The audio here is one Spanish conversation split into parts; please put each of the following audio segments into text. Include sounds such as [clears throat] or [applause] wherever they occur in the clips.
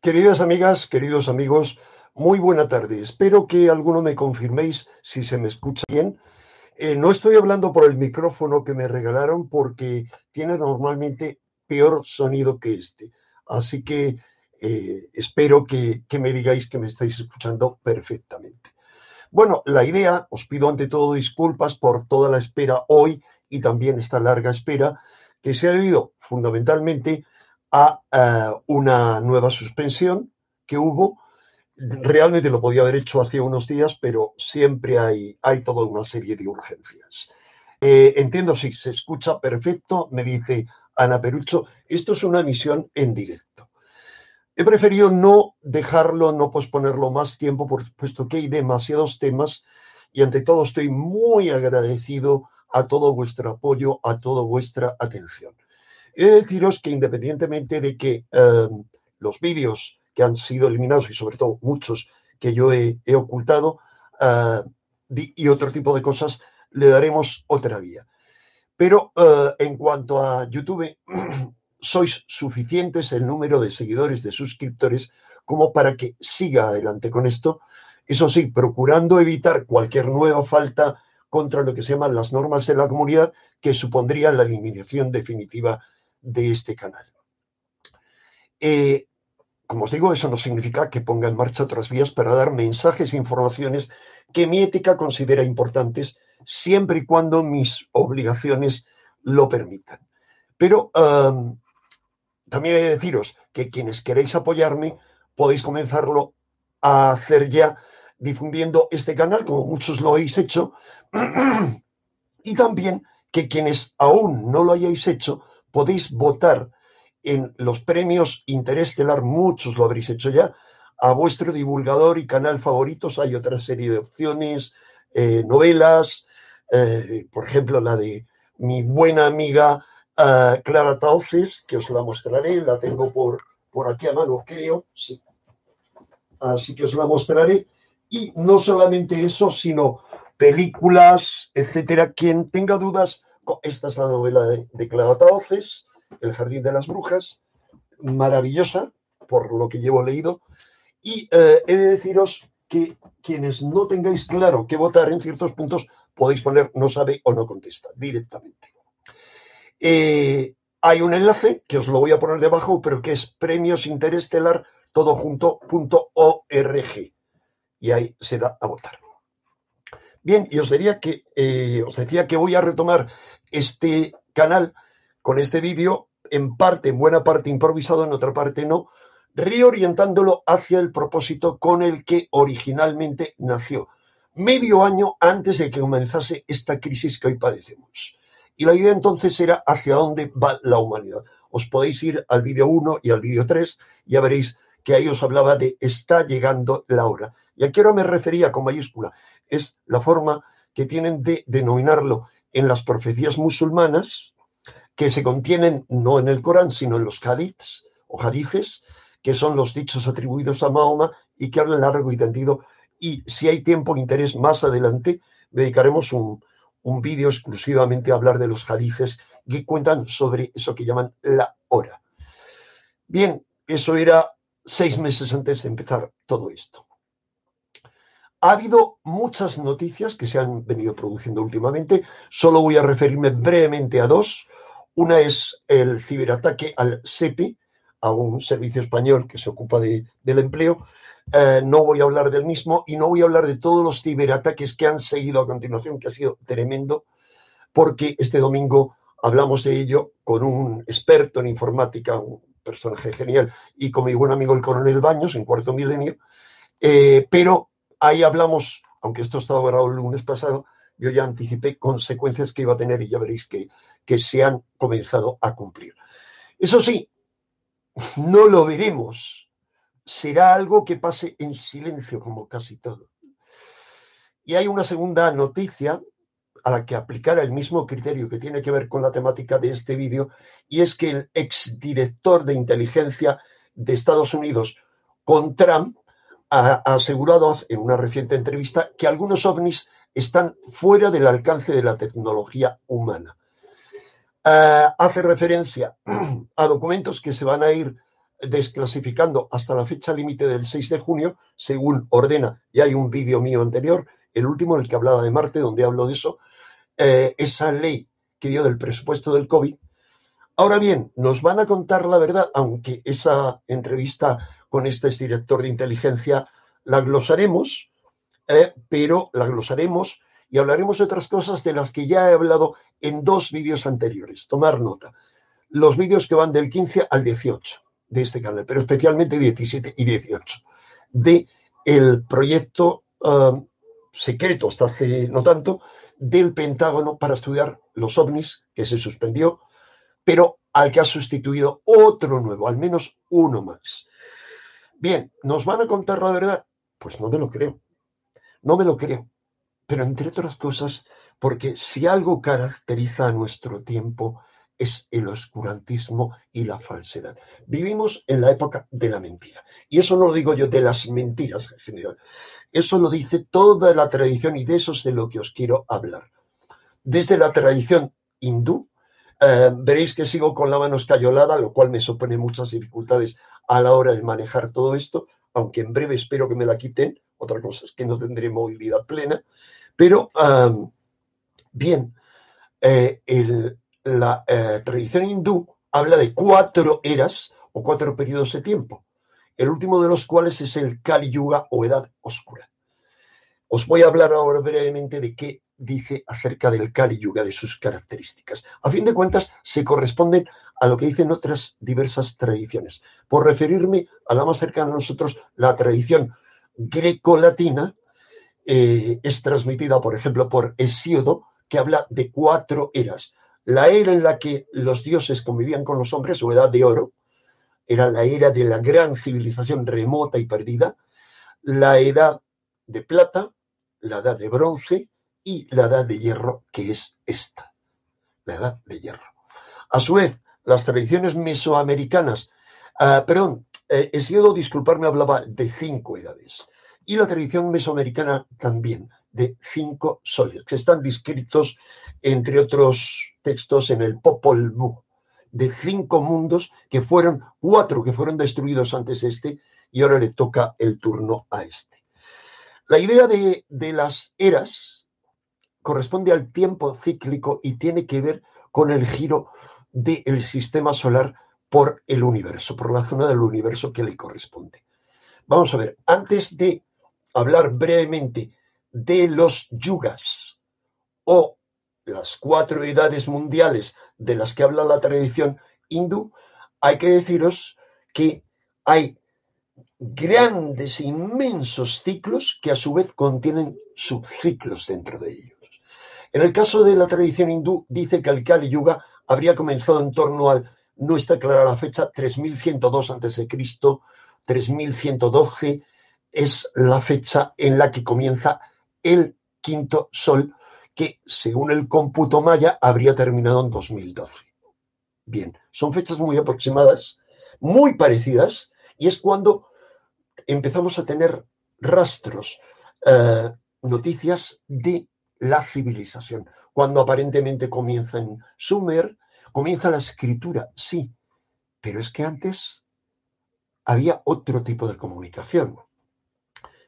Queridas amigas, queridos amigos, muy buena tarde. Espero que alguno me confirméis si se me escucha bien. Eh, no estoy hablando por el micrófono que me regalaron porque tiene normalmente peor sonido que este. Así que eh, espero que, que me digáis que me estáis escuchando perfectamente. Bueno, la idea, os pido ante todo disculpas por toda la espera hoy y también esta larga espera que se ha debido fundamentalmente a eh, una nueva suspensión que hubo. Realmente lo podía haber hecho hace unos días, pero siempre hay, hay toda una serie de urgencias. Eh, entiendo si se escucha perfecto, me dice Ana Perucho, esto es una emisión en directo. He preferido no dejarlo, no posponerlo más tiempo, puesto que hay demasiados temas y ante todo estoy muy agradecido a todo vuestro apoyo, a toda vuestra atención. He de deciros que independientemente de que eh, los vídeos que han sido eliminados y sobre todo muchos que yo he, ocultado eh, y otro tipo de cosas, le daremos otra vía. Pero eh, en cuanto a YouTube, [clears throat] sois suficientes el número de seguidores, de suscriptores, como para que siga adelante con esto. Eso sí, procurando evitar cualquier nueva falta contra lo que se llaman las normas de la comunidad, que supondría la eliminación definitiva de este canal. Eh, como os digo, eso no significa que ponga en marcha otras vías para dar mensajes e informaciones que mi ética considera importantes, siempre y cuando mis obligaciones lo permitan. Pero también he de deciros que quienes queréis apoyarme podéis comenzarlo a hacer ya difundiendo este canal, como muchos lo habéis hecho, [clears throat] y también que quienes aún no lo hayáis hecho, podéis votar en los premios Interestelar, muchos lo habréis hecho ya, a vuestro divulgador y canal favoritos. Hay otra serie de opciones, eh, novelas, eh, por ejemplo, la de mi buena amiga eh, Clara Tauces, que os la mostraré, la tengo por, por aquí a mano, creo, sí. Así que os la mostraré. Y no solamente eso, sino películas, etcétera. Quien tenga dudas, esta es la novela de, Clara Taoces, El Jardín de las Brujas, maravillosa, por lo que llevo leído. Y eh, he de deciros que quienes no tengáis claro qué votar en ciertos puntos, podéis poner no sabe o no contesta directamente. Eh, hay un enlace que os lo voy a poner debajo, pero que es premios interestelar todo Y ahí se da a votar. Bien, y os diría que eh, os decía que voy a retomar este canal con este vídeo, en parte, en buena parte improvisado, en otra parte no, reorientándolo hacia el propósito con el que originalmente nació, medio año antes de que comenzase esta crisis que hoy padecemos. Y la idea entonces era hacia dónde va la humanidad. Os podéis ir al vídeo 1 y al vídeo 3, ya veréis que ahí os hablaba de está llegando la hora. Y aquí ahora me refería con mayúscula, es la forma que tienen de denominarlo en las profecías musulmanas que se contienen no en el Corán, sino en los hadiths o hadices, que son los dichos atribuidos a Mahoma y que hablan largo y tendido. Y si hay tiempo e interés más adelante, dedicaremos un, un vídeo exclusivamente a hablar de los hadices que cuentan sobre eso que llaman la hora. Bien, eso era seis meses antes de empezar todo esto. Ha habido muchas noticias que se han venido produciendo últimamente. Solo voy a referirme brevemente a dos. Una es el ciberataque al SEPI, a un servicio español que se ocupa del empleo. Eh, no voy a hablar del mismo y no voy a hablar de todos los ciberataques que han seguido a continuación, que ha sido tremendo, porque este domingo hablamos de ello con un experto en informática, un personaje genial, y con mi buen amigo el coronel Baños en cuarto milenio. Eh, pero Ahí hablamos, aunque esto estaba grabado el lunes pasado, yo ya anticipé consecuencias que iba a tener y ya veréis que, que se han comenzado a cumplir. Eso sí, no lo veremos. Será algo que pase en silencio, como casi todo. Y hay una segunda noticia a la que aplicar el mismo criterio que tiene que ver con la temática de este vídeo, y es que el exdirector de inteligencia de Estados Unidos con Trump ha asegurado en una reciente entrevista que algunos ovnis están fuera del alcance de la tecnología humana. Eh, hace referencia [clears throat] a documentos que se van a ir desclasificando hasta la fecha límite del 6 de junio, según ordena, y hay un vídeo mío anterior, el último el que hablaba de Marte, donde hablo de eso, eh, esa ley que dio del presupuesto del COVID. Ahora bien, nos van a contar la verdad, aunque esa entrevista con este director de inteligencia la glosaremos, eh, pero la glosaremos y hablaremos de otras cosas de las que ya he hablado en dos vídeos anteriores. Tomar nota. Los vídeos que van del 15 al 18 de este canal, pero especialmente 17 y 18, de el proyecto um, secreto, hasta hace no tanto, del Pentágono para estudiar los ovnis, que se suspendió, pero al que ha sustituido otro nuevo, al menos uno más. Bien, ¿nos van a contar la verdad? Pues no me lo creo. No me lo creo. Pero entre otras cosas, porque si algo caracteriza a nuestro tiempo es el oscurantismo y la falsedad. Vivimos en la época de la mentira. Y eso no lo digo yo de las mentiras en general. Eso lo dice toda la tradición y de eso es de lo que os quiero hablar. Desde la tradición hindú, eh, veréis que sigo con la mano escayolada, lo cual me supone muchas dificultades a la hora de manejar todo esto, aunque en breve espero que me la quiten. Otra cosa es que no tendré movilidad plena. Pero, bien, eh, la eh, tradición hindú habla de cuatro eras o cuatro periodos de tiempo, el último de los cuales es el Kali Yuga o Edad Oscura. Os voy a hablar ahora brevemente de qué dice acerca del Kali Yuga, de sus características. A fin de cuentas, se corresponden a lo que dicen otras diversas tradiciones. Por referirme a la más cercana a nosotros, la tradición greco-latina, eh, es transmitida, por ejemplo, por Hesíodo, que habla de cuatro eras. La era en la que los dioses convivían con los hombres, o edad de oro, era la era de la gran civilización remota y perdida, la edad de plata, la edad de bronce y la edad de hierro, que es esta, la edad de hierro. A su vez, las tradiciones mesoamericanas, ah, perdón, eh, Hesíodo, disculparme, hablaba de cinco edades y la tradición mesoamericana también, de cinco soles, que están descritos, entre otros textos, en el Popol Vuh, de cinco mundos que fueron, cuatro que fueron destruidos antes este, y ahora le toca el turno a este. La idea de, las eras corresponde al tiempo cíclico y tiene que ver con el giro del sistema solar por el universo, por la zona del universo que le corresponde. Vamos a ver, antes de hablar brevemente de los yugas o las cuatro edades mundiales de las que habla la tradición hindú, hay que deciros que hay grandes, inmensos ciclos que a su vez contienen subciclos dentro de ellos. En el caso de la tradición hindú, dice que el Kali Yuga habría comenzado en torno al, no está clara la fecha, 3102 a.C., 3112 es la fecha en la que comienza el quinto sol, que según el cómputo maya habría terminado en 2012. Bien, son fechas muy aproximadas, muy parecidas, y es cuando empezamos a tener rastros, eh, noticias de la civilización. Cuando aparentemente comienza en Sumer, comienza la escritura, sí, pero es que antes había otro tipo de comunicación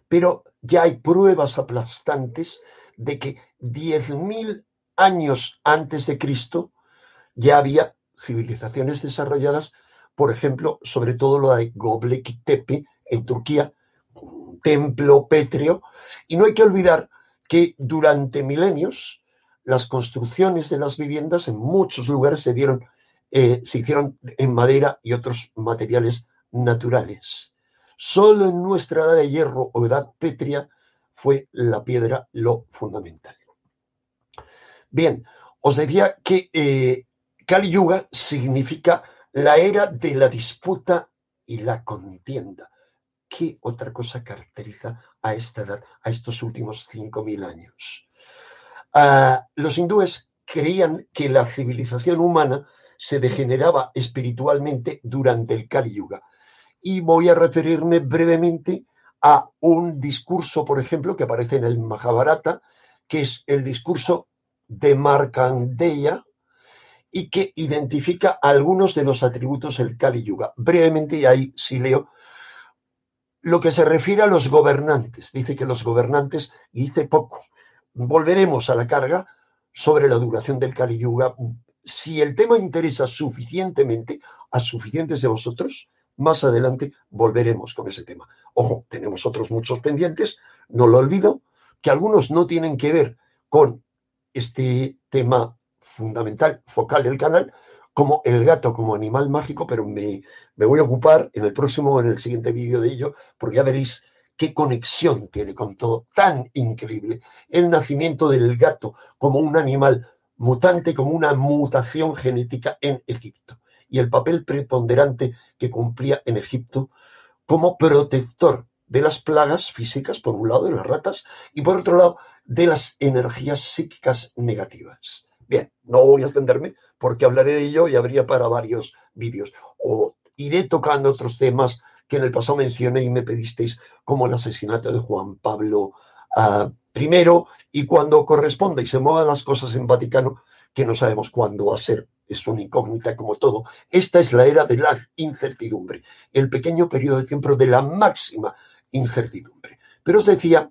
pero ya hay pruebas aplastantes de que 10.000 años antes de Cristo ya había civilizaciones desarrolladas, por ejemplo, sobre todo lo de Göbekli Tepe en Turquía, templo pétreo, y no hay que olvidar que durante milenios las construcciones de las viviendas en muchos lugares se dieron, eh, se hicieron en madera y otros materiales naturales. Solo en nuestra edad de hierro o edad pétrea fue la piedra lo fundamental. Bien, os decía que eh, Kali Yuga significa la era de la disputa y la contienda. ¿Qué otra cosa caracteriza a esta edad, a estos últimos 5.000 años? Ah, los hindúes creían que la civilización humana se degeneraba espiritualmente durante el Kali Yuga y voy a referirme brevemente a un discurso, por ejemplo, que aparece en el Mahabharata, que es el discurso de Markandeya, y que identifica algunos de los atributos del Kali Yuga. Brevemente, y ahí sí leo, lo que se refiere a los gobernantes. Dice que los gobernantes, y dice poco, volveremos a la carga sobre la duración del Kali Yuga. Si el tema interesa suficientemente a suficientes de vosotros, más adelante volveremos con ese tema. Ojo, tenemos otros muchos pendientes, no lo olvido, que algunos no tienen que ver con este tema fundamental, focal del canal, como el gato como animal mágico, pero me, me voy a ocupar en el próximo en el siguiente vídeo de ello, porque ya veréis qué conexión tiene con todo, tan increíble. El nacimiento del gato como un animal mutante, como una mutación genética en Egipto, y el papel preponderante que cumplía en Egipto como protector de las plagas físicas, por un lado, de las ratas, y por otro lado, de las energías psíquicas negativas. Bien, no voy a extenderme porque hablaré de ello y habría para varios vídeos. O iré tocando otros temas que en el pasado mencioné y me pedisteis, como el asesinato de Juan Pablo ah, I, y cuando corresponda y se muevan las cosas en Vaticano, que no sabemos cuándo va a ser, es una incógnita como todo. Esta es la era de la incertidumbre, el pequeño periodo de tiempo de la máxima incertidumbre. Pero os decía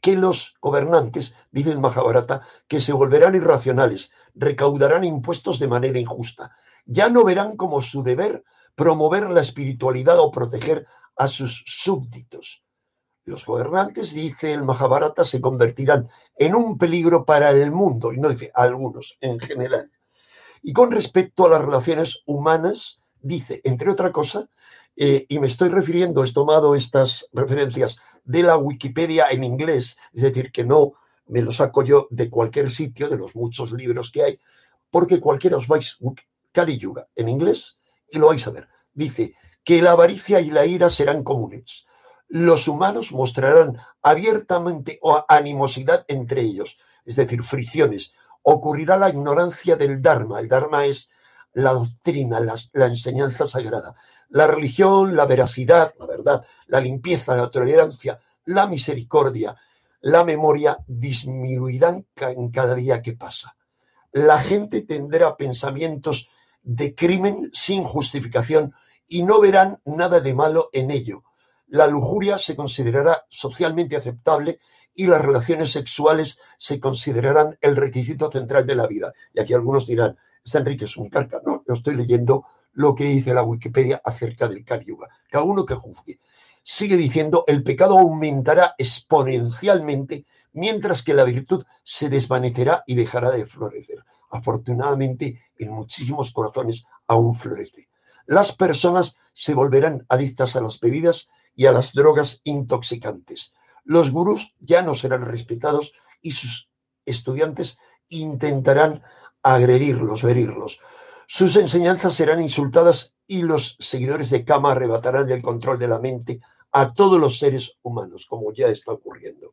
que los gobernantes, dice el Mahabharata, que se volverán irracionales, recaudarán impuestos de manera injusta. Ya no verán como su deber promover la espiritualidad o proteger a sus súbditos. Los gobernantes, dice el Mahabharata, se convertirán en un peligro para el mundo, y no dice algunos, en general. Y con respecto a las relaciones humanas, dice, entre otra cosa, eh, y me estoy refiriendo, he tomado estas referencias de la Wikipedia en inglés, es decir, que no me lo saco yo de cualquier sitio, de los muchos libros que hay, porque cualquiera os vais, Kali Yuga, en inglés, y lo vais a ver. Dice que la avaricia y la ira serán comunes. Los humanos mostrarán abiertamente animosidad entre ellos, es decir, fricciones. Ocurrirá la ignorancia del Dharma. El Dharma es la doctrina, la enseñanza sagrada la religión, la veracidad, la verdad, la limpieza, la tolerancia, la misericordia, la memoria disminuirán en cada día que pasa. La gente tendrá pensamientos de crimen sin justificación y no verán nada de malo en ello. La lujuria se considerará socialmente aceptable y las relaciones sexuales se considerarán el requisito central de la vida. Y aquí algunos dirán, está Enrique es un carca. No, yo estoy leyendo lo que dice la Wikipedia acerca del Kali Yuga. Cada uno que juzgue. Sigue diciendo, el pecado aumentará exponencialmente mientras que la virtud se desvanecerá y dejará de florecer. Afortunadamente, en muchísimos corazones aún florece. Las personas se volverán adictas a las bebidas y a las drogas intoxicantes. Los gurús ya no serán respetados y sus estudiantes intentarán agredirlos, herirlos. Sus enseñanzas serán insultadas y los seguidores de Kama arrebatarán el control de la mente a todos los seres humanos, como ya está ocurriendo.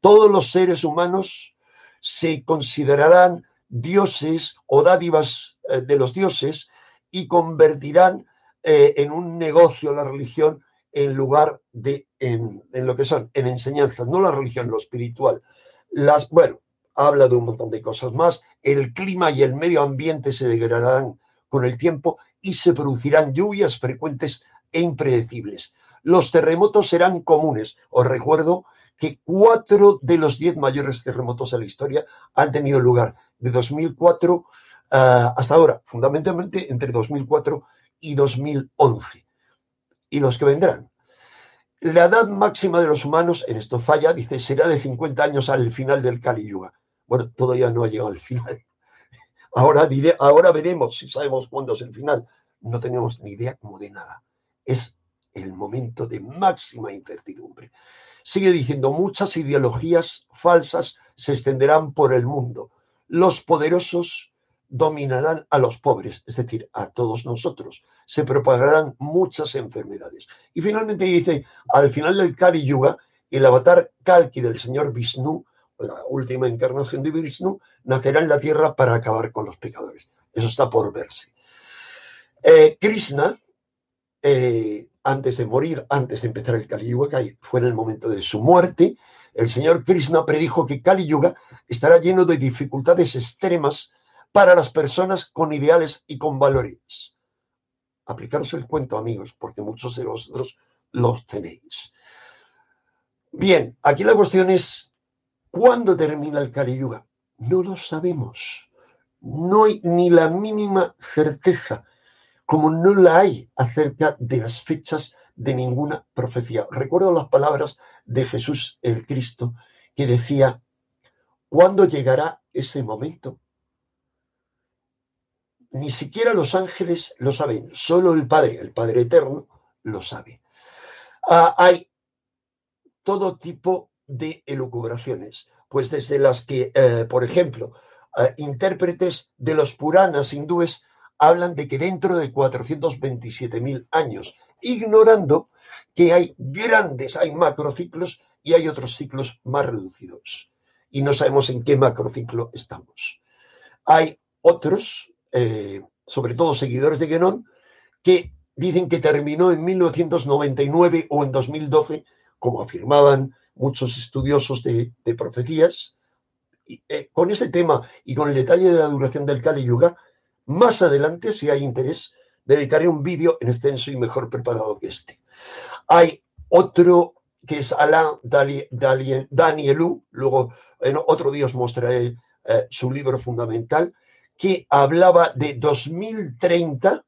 Todos los seres humanos se considerarán dioses o dádivas eh, de los dioses y convertirán eh, en un negocio la religión en lugar de en, en, lo que son, en enseñanzas, no la religión, lo espiritual. Las, bueno, habla de un montón de cosas más. El clima y el medio ambiente se degradarán con el tiempo y se producirán lluvias frecuentes e impredecibles. Los terremotos serán comunes. Os recuerdo que cuatro de los diez mayores terremotos de la historia han tenido lugar de 2004 ah, hasta ahora, fundamentalmente entre 2004 y 2011. Y los que vendrán. La edad máxima de los humanos, en esto falla, dice, será de 50 años al final del Kali Yuga. Todavía no ha llegado al final. [laughs] Ahora, ahora veremos si sabemos cuándo es el final. No tenemos ni idea como de nada. Es el momento de máxima incertidumbre. Sigue diciendo, muchas ideologías falsas se extenderán por el mundo. Los poderosos dominarán a los pobres, es decir, a todos nosotros. Se propagarán muchas enfermedades. Y finalmente dice, al final del Kali Yuga, el avatar Kalki del señor Vishnu la última encarnación de Vishnu, nacerá en la tierra para acabar con los pecadores. Eso está por verse. Eh, Krishna, eh, antes de morir, antes de empezar el Kali Yuga, que fue en el momento de su muerte, el señor Krishna predijo que Kali Yuga estará lleno de dificultades extremas para las personas con ideales y con valores. Aplicaros el cuento, amigos, porque muchos de vosotros los tenéis. Bien, aquí la cuestión es, ¿cuándo termina el Kali Yuga? No lo sabemos. No hay ni la mínima certeza, como no la hay acerca de las fechas de ninguna profecía. Recuerdo las palabras de Jesús el Cristo que decía, ¿cuándo llegará ese momento? Ni siquiera los ángeles lo saben, solo el Padre, el Padre Eterno, lo sabe. Ah, hay todo tipo de elucubraciones, pues desde las que, eh, por ejemplo, eh, intérpretes de los Puranas hindúes hablan de que dentro de 427.000 años, ignorando que hay grandes, hay macrociclos y hay otros ciclos más reducidos. Y no sabemos en qué macrociclo estamos. Hay otros, eh, sobre todo seguidores de Genón, que dicen que terminó en 1999 o en 2012, como afirmaban muchos estudiosos de, profecías. Eh, con ese tema y con el detalle de la duración del Kali Yuga, más adelante, si hay interés, dedicaré un vídeo en extenso y mejor preparado que este. Hay otro que es Alain Danielou, luego en otro día os mostraré eh, su libro fundamental, que hablaba de 2030,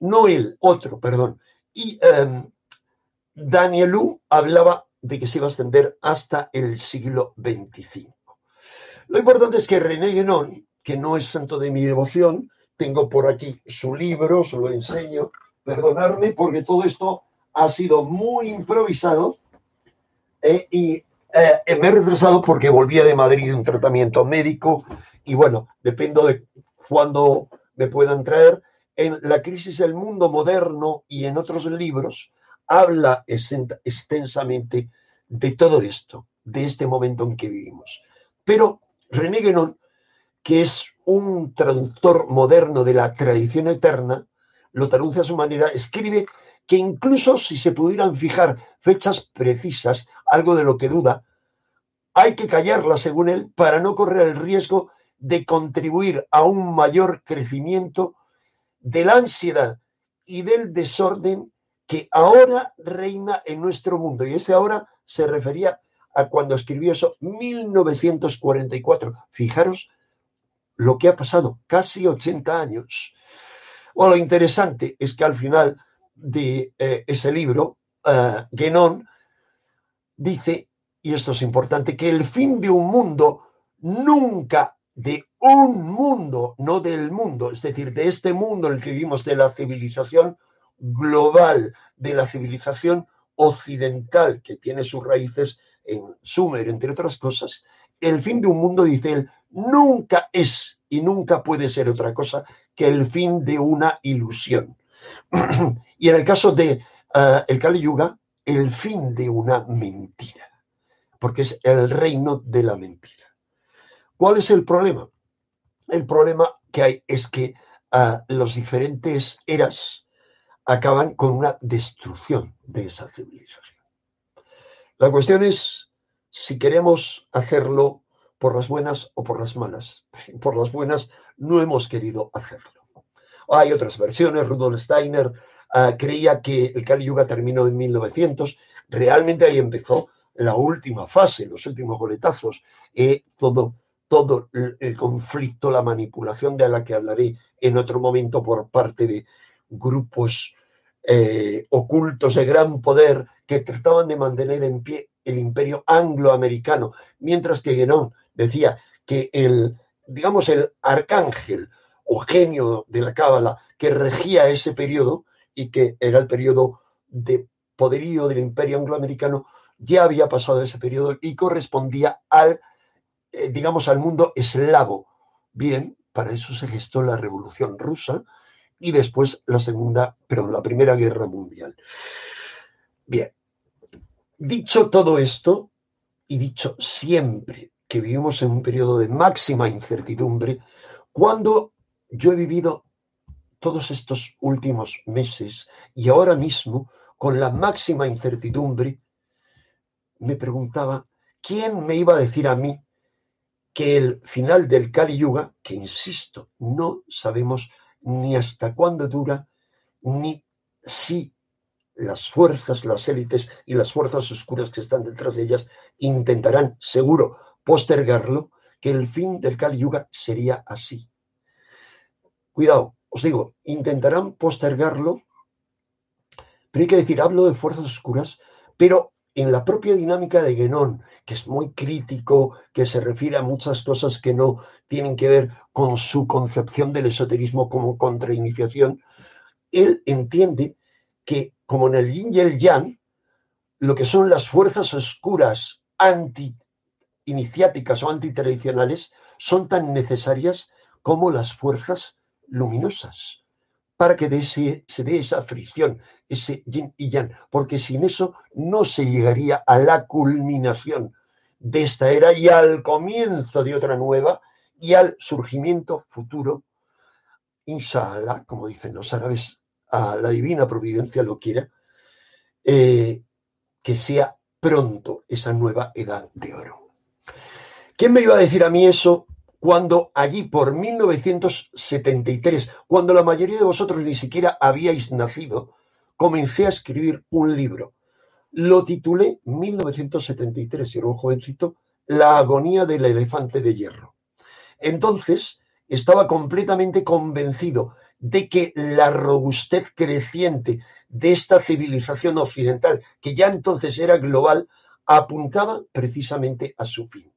no él, otro, perdón, y Danielou hablaba de que se iba a extender hasta el siglo XXV. Lo importante es que René Guénon, que no es santo de mi devoción, tengo por aquí su libro, se lo enseño, perdonarme porque todo esto ha sido muy improvisado eh, y eh, me he retrasado porque volvía de Madrid de un tratamiento médico y bueno, dependo de cuándo me puedan traer. En La crisis del mundo moderno y en otros libros habla extensamente de todo esto, de este momento en que vivimos. Pero René Guénon, que es un traductor moderno de la tradición eterna, lo traduce a su manera, escribe que incluso si se pudieran fijar fechas precisas, algo de lo que duda, hay que callarla, según él, para no correr el riesgo de contribuir a un mayor crecimiento de la ansiedad y del desorden que ahora reina en nuestro mundo. Y ese ahora se refería a cuando escribió eso, 1944. Fijaros lo que ha pasado, casi 80 años. O lo interesante es que al final de eh, ese libro, uh, Guénon dice, y esto es importante, que el fin de un mundo nunca de un mundo, no del mundo, es decir, de este mundo en el que vivimos, de la civilización global, de la civilización occidental que tiene sus raíces en Sumer, entre otras cosas, el fin de un mundo, dice él, nunca es y nunca puede ser otra cosa que el fin de una ilusión. [clears throat] y en el caso de eh, el Kali Yuga, el fin de una mentira, porque es el reino de la mentira. ¿Cuál es el problema? El problema que hay es que uh, los diferentes eras acaban con una destrucción de esa civilización. La cuestión es si queremos hacerlo por las buenas o por las malas. [laughs] Por las buenas no hemos querido hacerlo. Hay otras versiones. Rudolf Steiner uh, creía que el Kali Yuga terminó en 1900. Realmente ahí empezó la última fase, los últimos goletazos, eh, todo, todo el conflicto, la manipulación de la que hablaré en otro momento por parte de grupos eh, ocultos de gran poder que trataban de mantener en pie el imperio angloamericano, mientras que Guénon decía que el, digamos, el arcángel o genio de la Cábala que regía ese periodo y que era el periodo de poderío del imperio angloamericano, ya había pasado ese periodo y correspondía al, eh, digamos, al mundo eslavo. Bien, para eso se gestó la Revolución Rusa y después la Segunda, perdón, la Primera Guerra Mundial. Bien, dicho todo esto y dicho siempre que vivimos en un periodo de máxima incertidumbre, cuando yo he vivido todos estos últimos meses y ahora mismo con la máxima incertidumbre, me preguntaba, ¿quién me iba a decir a mí que el final del Kali Yuga, que insisto, no sabemos ni hasta cuándo dura, ni si las fuerzas, las élites y las fuerzas oscuras que están detrás de ellas intentarán, seguro, postergarlo, que el fin del Kali Yuga sería así. Cuidado, os digo, intentarán postergarlo, pero hay que decir, hablo de fuerzas oscuras, pero en la propia dinámica de Guénon, que es muy crítico, que se refiere a muchas cosas que no tienen que ver con su concepción del esoterismo como contrainiciación, él entiende que, como en el yin y el yang, lo que son las fuerzas oscuras anti-iniciáticas o antitradicionales son tan necesarias como las fuerzas luminosas para que se dé esa fricción, ese yin y yang, porque sin eso no se llegaría a la culminación de esta era y al comienzo de otra nueva y al surgimiento futuro, inshallah, como dicen los árabes, a la divina providencia lo quiera, eh, que sea pronto esa nueva edad de oro. ¿Quién me iba a decir a mí eso cuando allí por 1973, cuando la mayoría de vosotros ni siquiera habíais nacido, comencé a escribir un libro. Lo titulé 1973, era un jovencito, La agonía del elefante de hierro. Entonces estaba completamente convencido de que la robustez creciente de esta civilización occidental, que ya entonces era global, apuntaba precisamente a su fin.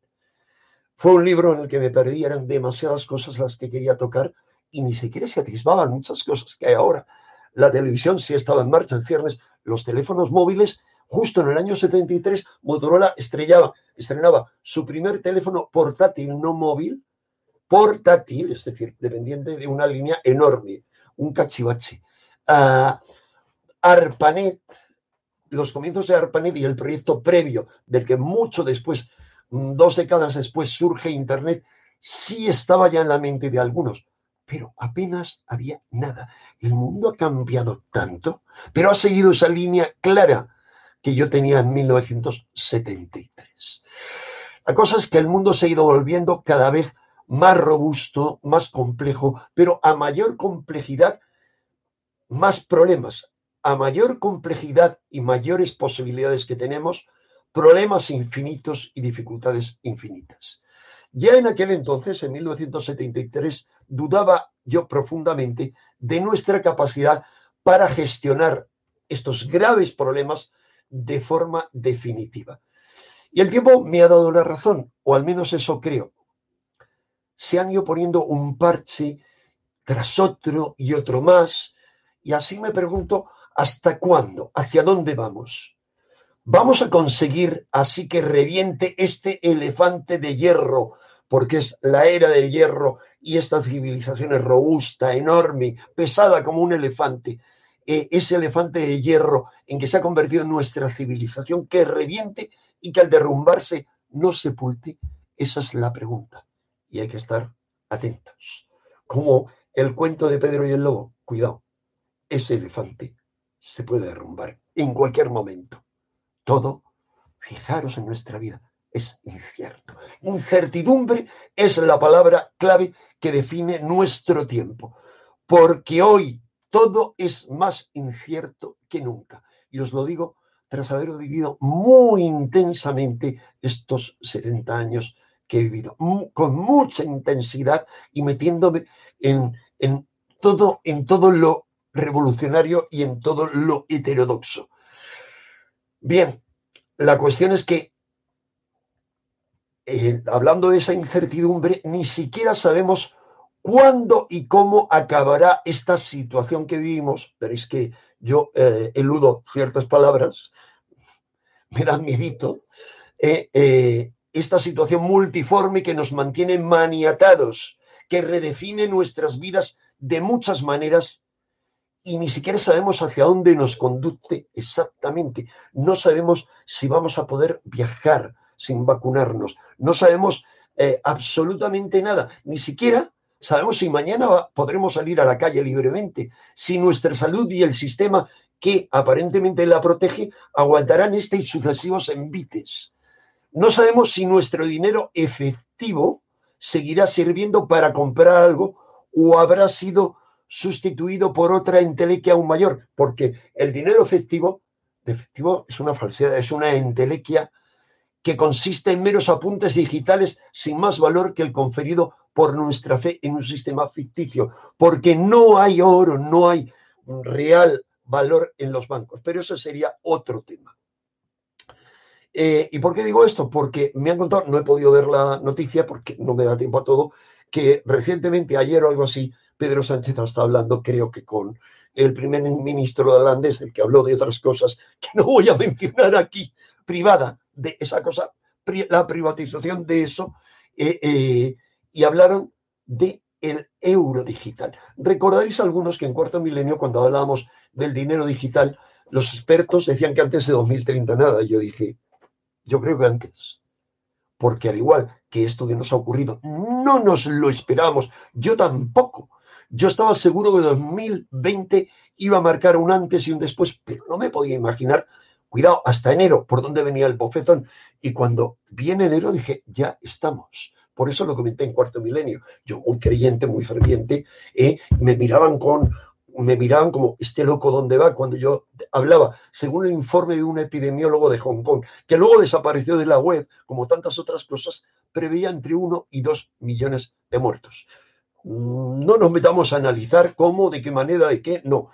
Fue un libro en el que me perdí, eran demasiadas cosas las que quería tocar y ni siquiera se atisbaban muchas cosas que hay ahora. La televisión sí estaba en marcha en ciernes, los teléfonos móviles, justo en el año 73, Motorola estrellaba, estrenaba su primer teléfono portátil, no móvil, portátil, es decir, dependiente de una línea enorme, un cachivache. Uh, ARPANET, los comienzos de ARPANET y el proyecto previo del que mucho después dos décadas después surge Internet, sí estaba ya en la mente de algunos, pero apenas había nada. El mundo ha cambiado tanto, pero ha seguido esa línea clara que yo tenía en 1973. La cosa es que el mundo se ha ido volviendo cada vez más robusto, más complejo, pero a mayor complejidad, más problemas. A mayor complejidad y mayores posibilidades que tenemos, problemas infinitos y dificultades infinitas. Ya en aquel entonces, en 1973, dudaba yo profundamente de nuestra capacidad para gestionar estos graves problemas de forma definitiva. Y el tiempo me ha dado la razón, o al menos eso creo. Se han ido poniendo un parche tras otro y otro más, y así me pregunto, ¿hasta cuándo? ¿Hacia dónde vamos? Vamos a conseguir así que reviente este elefante de hierro, porque es la era del hierro y esta civilización es robusta, enorme, pesada como un elefante. Eh, ese elefante de hierro en que se ha convertido nuestra civilización, que reviente y que al derrumbarse no sepulte, esa es la pregunta. Y hay que estar atentos. Como el cuento de Pedro y el Lobo, cuidado, ese elefante se puede derrumbar en cualquier momento. Todo, fijaros en nuestra vida, es incierto. Incertidumbre es la palabra clave que define nuestro tiempo, porque hoy todo es más incierto que nunca. Y os lo digo tras haber vivido muy intensamente estos 70 años que he vivido, con mucha intensidad y metiéndome en, en, todo, en todo lo revolucionario y en todo lo heterodoxo. Bien, la cuestión es que, eh, hablando de esa incertidumbre, ni siquiera sabemos cuándo y cómo acabará esta situación que vivimos. Veréis que yo eh, eludo ciertas palabras, [laughs] me da miedito, eh, esta situación multiforme que nos mantiene maniatados, que redefine nuestras vidas de muchas maneras y ni siquiera sabemos hacia dónde nos conduce exactamente. No sabemos si vamos a poder viajar sin vacunarnos. No sabemos eh, absolutamente nada. Ni siquiera sabemos si mañana podremos salir a la calle libremente, si nuestra salud y el sistema que aparentemente la protege aguantarán este y sucesivos envites. No sabemos si nuestro dinero efectivo seguirá sirviendo para comprar algo o habrá sido sustituido por otra entelequia aún mayor, porque el dinero efectivo, de efectivo es una falsedad, es una entelequia que consiste en meros apuntes digitales sin más valor que el conferido por nuestra fe en un sistema ficticio, porque no hay oro, no hay real valor en los bancos, pero eso sería otro tema. Eh, ¿Y por qué digo esto? Porque me han contado, no he podido ver la noticia porque no me da tiempo a todo, que recientemente, ayer o algo así, Pedro Sánchez está hablando, creo que con el primer ministro holandés, el que habló de otras cosas que no voy a [laughs] mencionar aquí, privada, de esa cosa, la privatización de eso, eh, eh, y hablaron de el euro digital. Recordaréis algunos que en cuarto milenio, cuando hablábamos del dinero digital, los expertos decían que antes de 2030 nada. Yo dije, yo creo que antes. Porque al igual que esto que nos ha ocurrido, no nos lo esperábamos. Yo tampoco. Yo estaba seguro que 2020 iba a marcar un antes y un después, pero no me podía imaginar, cuidado, hasta enero, por dónde venía el bofetón. Y cuando viene enero dije, ya estamos. Por eso lo comenté en cuarto milenio. Yo, muy creyente, muy ferviente, eh, me miraban con, me miraban como este loco dónde va cuando yo hablaba, según el informe de un epidemiólogo de Hong Kong, que luego desapareció de la web, como tantas otras cosas, preveía entre uno y dos millones de muertos. Mm, no nos metamos a analizar cómo, de qué manera, de qué, no.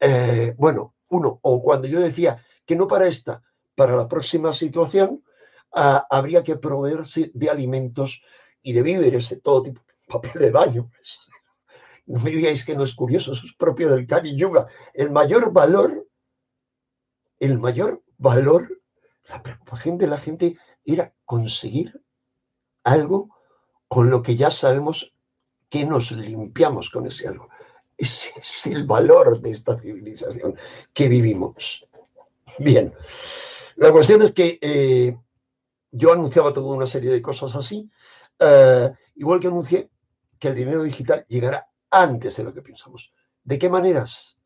Eh, bueno, uno, o cuando yo decía que no para esta, para la próxima situación, ah, habría que proveerse de alimentos y de víveres de todo tipo, [laughs] papel de baño, no me digáis que no es curioso, eso es propio del Kali Yuga. El mayor valor, el mayor valor, la preocupación de la gente era conseguir algo con lo que ya sabemos que nos limpiamos con ese algo. Ese es el valor de esta civilización que vivimos. Bien, la cuestión es que eh, yo anunciaba toda una serie de cosas así, eh, igual que anuncié que el dinero digital llegará antes de lo que pensamos. ¿De qué maneras?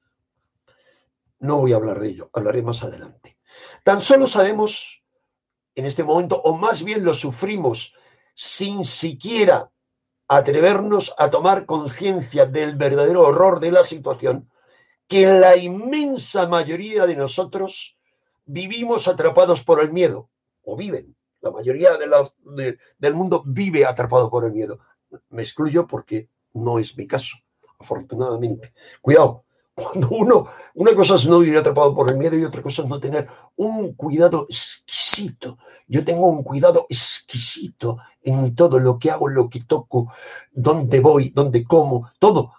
No voy a hablar de ello, hablaré más adelante. Tan solo sabemos en este momento, o más bien lo sufrimos sin siquiera atrevernos a tomar conciencia del verdadero horror de la situación, que la inmensa mayoría de nosotros vivimos atrapados por el miedo, o viven. La mayoría del mundo vive atrapado por el miedo. Me excluyo porque no es mi caso, afortunadamente. Cuidado, [laughs] cuando uno, una cosa es no vivir atrapado por el miedo y otra cosa es no tener un cuidado exquisito. Yo tengo un cuidado exquisito en todo lo que hago, lo que toco, dónde voy, dónde como, todo,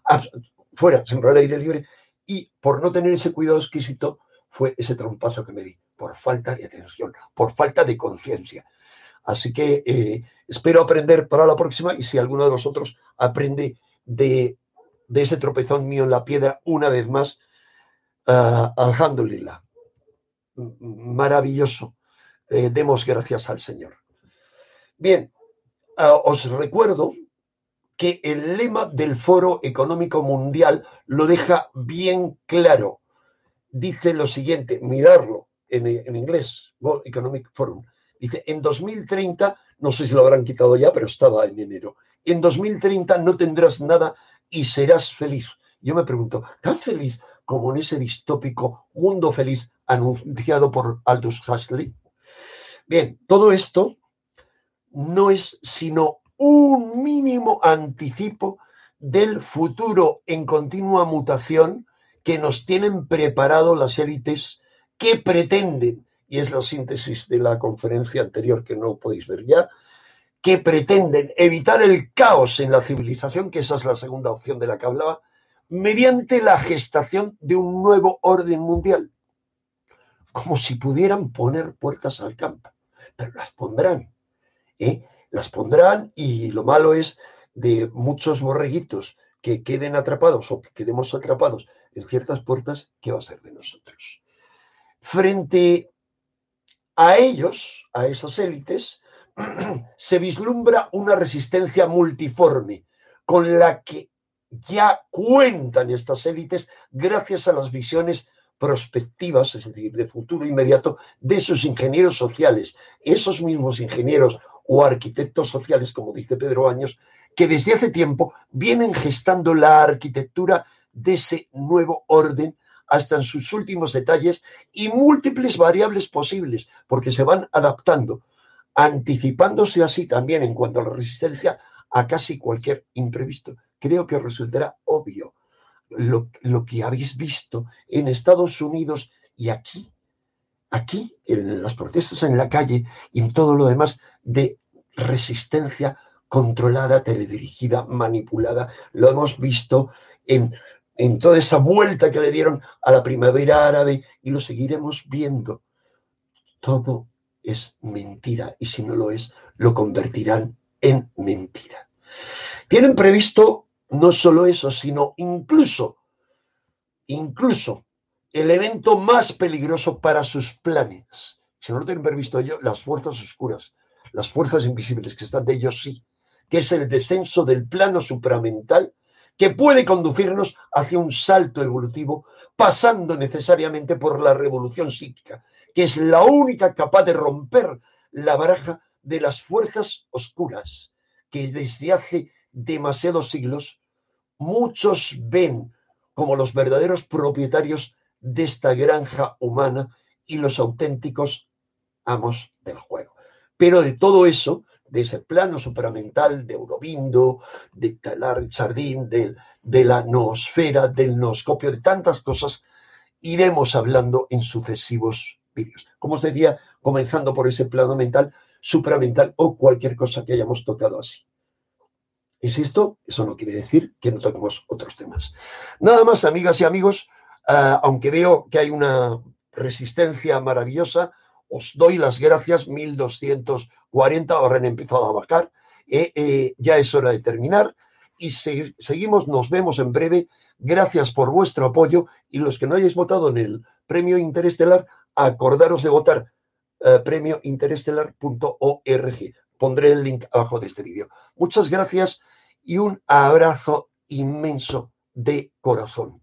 fuera, siempre al aire libre. Y por no tener ese cuidado exquisito fue ese trompazo que me di, por falta de atención, por falta de conciencia. Así que eh, espero aprender para la próxima y si alguno de vosotros aprende de, ese tropezón mío en la piedra una vez más, uh, alhamdulillah. Maravilloso. Eh, demos gracias al Señor. Bien, ah, os recuerdo que el lema del Foro Económico Mundial lo deja bien claro. Dice lo siguiente, mirarlo en, en inglés, World Economic Forum. Dice, en 2030, no sé si lo habrán quitado ya, pero estaba en enero, en 2030 no tendrás nada y serás feliz. Yo me pregunto, ¿tan feliz como en ese distópico mundo feliz anunciado por Aldous Huxley? Bien, todo esto no es sino un mínimo anticipo del futuro en continua mutación que nos tienen preparado las élites que pretenden y es la síntesis de la conferencia anterior que no podéis ver ya, que pretenden evitar el caos en la civilización, que esa es la segunda opción de la que hablaba, mediante la gestación de un nuevo orden mundial, como si pudieran poner puertas al campo, pero las pondrán, ¿eh? las pondrán y lo malo es de muchos borreguitos que queden atrapados o que quedemos atrapados en ciertas puertas, ¿qué va a ser de nosotros? Frente a ellos, a esas élites, [clears throat] se vislumbra una resistencia multiforme con la que ya cuentan estas élites gracias a las visiones prospectivas, es decir, de futuro inmediato, de sus ingenieros sociales. Esos mismos ingenieros o arquitectos sociales, como dice Pedro Años, que desde hace tiempo vienen gestando la arquitectura de ese nuevo orden hasta en sus últimos detalles y múltiples variables posibles, porque se van adaptando, anticipándose así también en cuanto a la resistencia a casi cualquier imprevisto. Creo que resultará obvio lo, lo que habéis visto en Estados Unidos y aquí, aquí, en las protestas en la calle y en todo lo demás de resistencia controlada, teledirigida, manipulada. Lo hemos visto en, en toda esa vuelta que le dieron a la primavera árabe y lo seguiremos viendo. Todo es mentira y si no lo es, lo convertirán en mentira. Tienen previsto no solo eso, sino incluso, incluso el evento más peligroso para sus planes. Si no lo tienen previsto ellos, las fuerzas oscuras, las fuerzas invisibles que están de ellos, sí, que es el descenso del plano supramental que puede conducirnos hacia un salto evolutivo, pasando necesariamente por la revolución psíquica, que es la única capaz de romper la baraja de las fuerzas oscuras, que desde hace demasiados siglos muchos ven como los verdaderos propietarios de esta granja humana y los auténticos amos del juego. Pero de todo eso, de ese plano supramental de Eurobindo, de Talar Chardín, de, de la noosfera, del nooscopio, de tantas cosas, iremos hablando en sucesivos vídeos. Como os decía, comenzando por ese plano mental, supramental o cualquier cosa que hayamos tocado así. Insisto, eso no quiere decir que no toquemos otros temas. Nada más, amigas y amigos, uh, aunque veo que hay una resistencia maravillosa, os doy las gracias, 1240, ahora han empezado a bajar, eh, eh, ya es hora de terminar y se, seguimos, nos vemos en breve. Gracias por vuestro apoyo y los que no hayáis votado en el premio interestelar, acordaros de votar uh, premiointerestelar.org. Pondré el link abajo de este vídeo. Muchas gracias y un abrazo inmenso de corazón.